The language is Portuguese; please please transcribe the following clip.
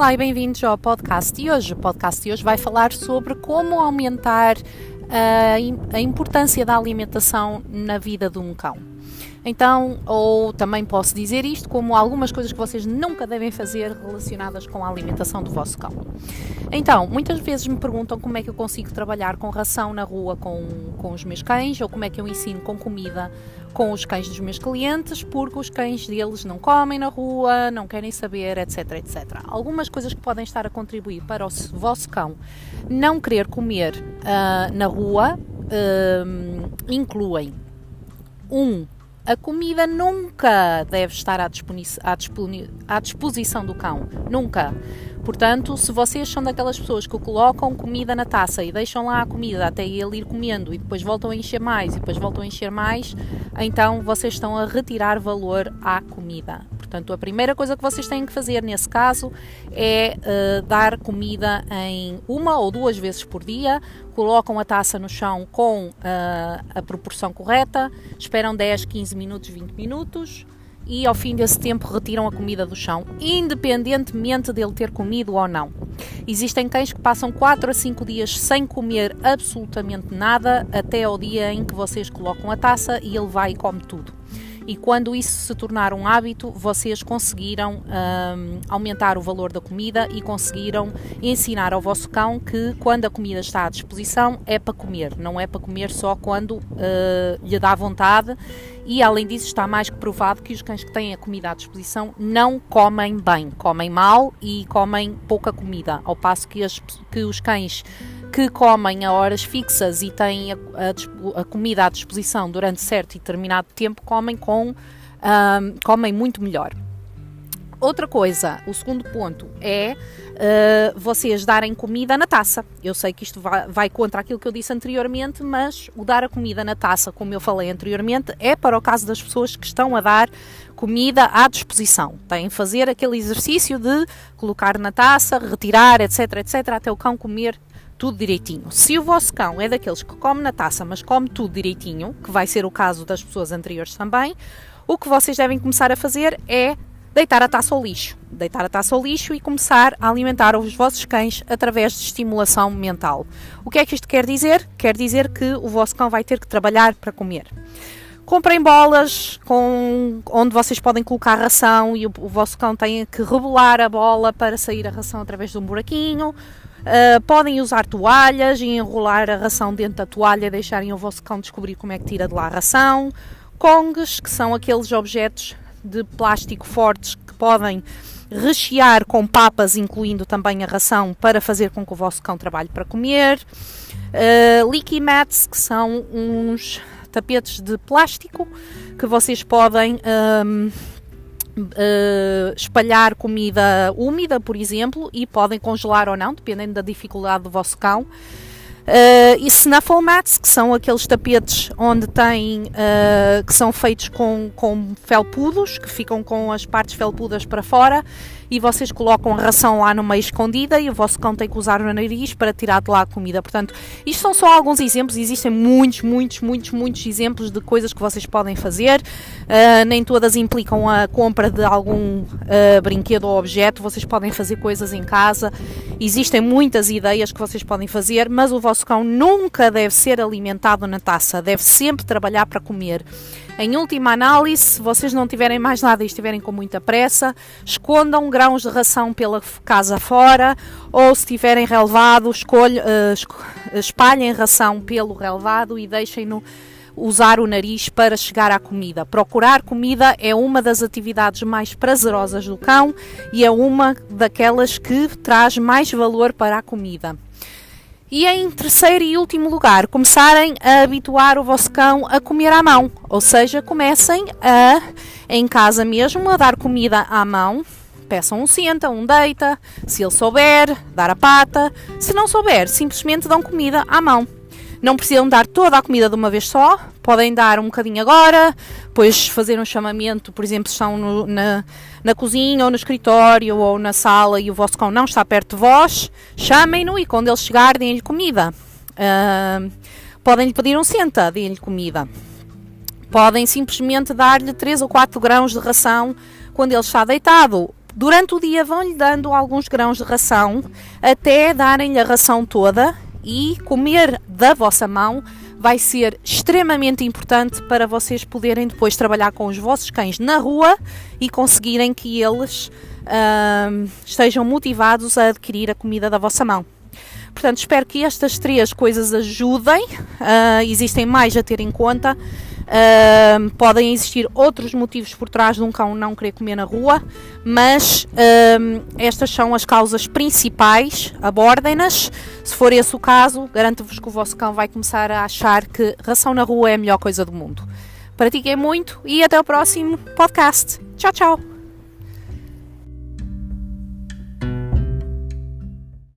Olá e bem-vindos ao podcast de hoje. O podcast de hoje vai falar sobre como aumentar a, a importância da alimentação na vida de um cão. Então, ou também posso dizer isto como algumas coisas que vocês nunca devem fazer relacionadas com a alimentação do vosso cão. Então, muitas vezes me perguntam como é que eu consigo trabalhar com ração na rua com, com os meus cães ou como é que eu ensino com comida com os cães dos meus clientes, porque os cães deles não comem na rua, não querem saber, etc, etc. Algumas coisas que podem estar a contribuir para o vosso cão não querer comer uh, na rua uh, incluem um a comida nunca deve estar à, à, à disposição do cão. Nunca. Portanto, se vocês são daquelas pessoas que colocam comida na taça e deixam lá a comida até ele ir comendo e depois voltam a encher mais e depois voltam a encher mais, então vocês estão a retirar valor à comida. Portanto, a primeira coisa que vocês têm que fazer nesse caso é uh, dar comida em uma ou duas vezes por dia, colocam a taça no chão com uh, a proporção correta, esperam 10, 15 minutos, 20 minutos e ao fim desse tempo retiram a comida do chão, independentemente dele ter comido ou não. Existem cães que passam 4 a 5 dias sem comer absolutamente nada até ao dia em que vocês colocam a taça e ele vai e come tudo e quando isso se tornar um hábito, vocês conseguiram um, aumentar o valor da comida e conseguiram ensinar ao vosso cão que quando a comida está à disposição é para comer, não é para comer só quando uh, lhe dá vontade. E além disso, está mais que provado que os cães que têm a comida à disposição não comem bem, comem mal e comem pouca comida, ao passo que, as, que os cães que comem a horas fixas e têm a, a, a comida à disposição durante certo e determinado tempo, comem com comem muito melhor. Outra coisa, o segundo ponto é uh, vocês darem comida na taça. Eu sei que isto vai, vai, contra aquilo que eu disse anteriormente, mas o dar a comida na taça, como eu falei anteriormente, é para o caso das pessoas que estão a dar comida à disposição. Têm que fazer aquele exercício de colocar na taça, retirar, etc, etc, até o cão comer tudo direitinho. Se o vosso cão é daqueles que come na taça, mas come tudo direitinho, que vai ser o caso das pessoas anteriores também, o que vocês devem começar a fazer é deitar a taça ao lixo. Deitar a taça ao lixo e começar a alimentar os vossos cães através de estimulação mental. O que é que isto quer dizer? Quer dizer que o vosso cão vai ter que trabalhar para comer. Comprem bolas com, onde vocês podem colocar ração e o, o vosso cão tem que rebolar a bola para sair a ração através de um buraquinho. Uh, podem usar toalhas e enrolar a ração dentro da toalha, deixarem o vosso cão descobrir como é que tira de lá a ração. Kongs, que são aqueles objetos de plástico fortes que podem rechear com papas, incluindo também a ração, para fazer com que o vosso cão trabalhe para comer. Uh, leaky mats, que são uns tapetes de plástico que vocês podem um, Uh, espalhar comida úmida, por exemplo, e podem congelar ou não, dependendo da dificuldade do vosso cão. Uh, e snuffle mats, que são aqueles tapetes onde tem, uh, que são feitos com, com felpudos, que ficam com as partes felpudas para fora e vocês colocam ração lá no meio escondida e o vosso cão tem que usar o nariz para tirar de lá a comida. Portanto, isto são só alguns exemplos, existem muitos, muitos, muitos, muitos exemplos de coisas que vocês podem fazer. Uh, nem todas implicam a compra de algum uh, brinquedo ou objeto, vocês podem fazer coisas em casa. Existem muitas ideias que vocês podem fazer, mas o vosso cão nunca deve ser alimentado na taça, deve sempre trabalhar para comer. Em última análise, se vocês não tiverem mais nada e estiverem com muita pressa, escondam grãos de ração pela casa fora ou se tiverem relevado, escolhe, uh, espalhem ração pelo relevado e deixem-no usar o nariz para chegar à comida. Procurar comida é uma das atividades mais prazerosas do cão e é uma daquelas que traz mais valor para a comida. E em terceiro e último lugar, começarem a habituar o vosso cão a comer à mão. Ou seja, comecem a, em casa mesmo, a dar comida à mão. Peçam um senta, um deita. Se ele souber, dar a pata. Se não souber, simplesmente dão comida à mão. Não precisam dar toda a comida de uma vez só, podem dar um bocadinho agora, depois fazer um chamamento, por exemplo, se estão no, na, na cozinha ou no escritório ou na sala e o vosso cão não está perto de vós, chamem-no e quando ele chegar, deem-lhe comida. Uh, podem lhe pedir um senta, deem-lhe comida. Podem simplesmente dar-lhe 3 ou 4 grãos de ração quando ele está deitado Durante o dia vão-lhe dando alguns grãos de ração até darem-lhe a ração toda e comer da vossa mão vai ser extremamente importante para vocês poderem depois trabalhar com os vossos cães na rua e conseguirem que eles uh, estejam motivados a adquirir a comida da vossa mão. Portanto, espero que estas três coisas ajudem. Uh, existem mais a ter em conta. Uh, podem existir outros motivos por trás de um cão não querer comer na rua, mas uh, estas são as causas principais. Abordem-nas. Se for esse o caso, garanto-vos que o vosso cão vai começar a achar que ração na rua é a melhor coisa do mundo. Pratiquem muito e até o próximo podcast. Tchau, tchau!